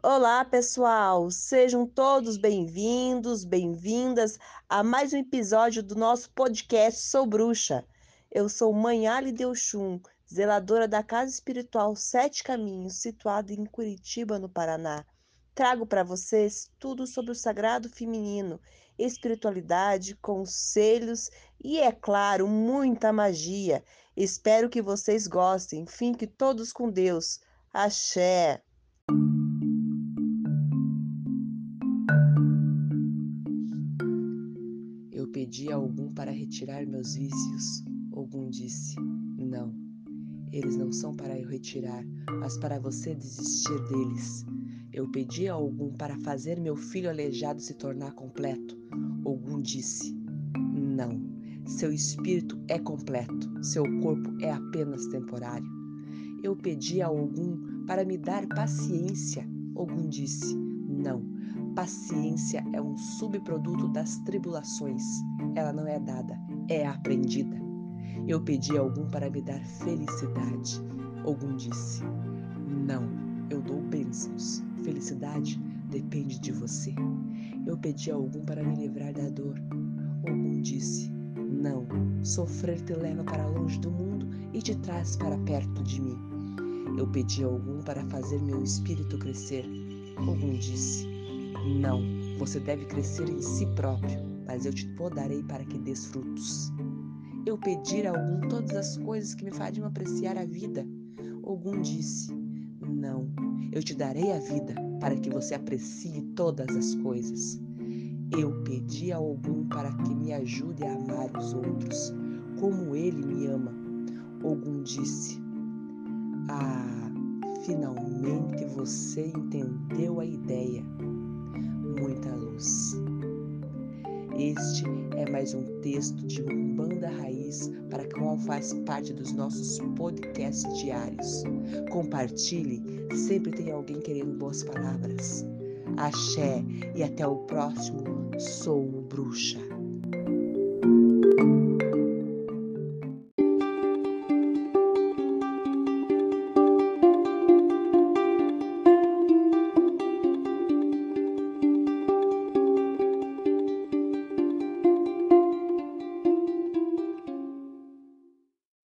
Olá, pessoal! Sejam todos bem-vindos, bem-vindas a mais um episódio do nosso podcast Sou Bruxa. Eu sou Mãe Ali zeladora da Casa Espiritual Sete Caminhos, situada em Curitiba, no Paraná. Trago para vocês tudo sobre o sagrado feminino, espiritualidade, conselhos e, é claro, muita magia. Espero que vocês gostem. Fiquem todos com Deus. Axé! Pedi a algum para retirar meus vícios. Algum disse: Não, eles não são para eu retirar, mas para você desistir deles. Eu pedi a algum para fazer meu filho aleijado se tornar completo. Algum disse: Não, seu espírito é completo, seu corpo é apenas temporário. Eu pedi a algum para me dar paciência. Algum disse: Não, Paciência é um subproduto das tribulações. Ela não é dada, é aprendida. Eu pedi a algum para me dar felicidade. Algum disse: Não, eu dou bênçãos. Felicidade depende de você. Eu pedi a algum para me livrar da dor. Algum disse: Não, sofrer te leva para longe do mundo e te traz para perto de mim. Eu pedi a algum para fazer meu espírito crescer. Algum disse: não, você deve crescer em si próprio, mas eu te podarei para que des frutos. Eu pedir a algum todas as coisas que me fariam apreciar a vida. Algum disse: Não, eu te darei a vida para que você aprecie todas as coisas. Eu pedi a algum para que me ajude a amar os outros, como ele me ama. Algum disse: Ah, finalmente você entendeu a ideia muita luz. Este é mais um texto de Umbanda Raiz para qual faz parte dos nossos podcasts diários. Compartilhe, sempre tem alguém querendo boas palavras. Axé e até o próximo. Sou bruxa.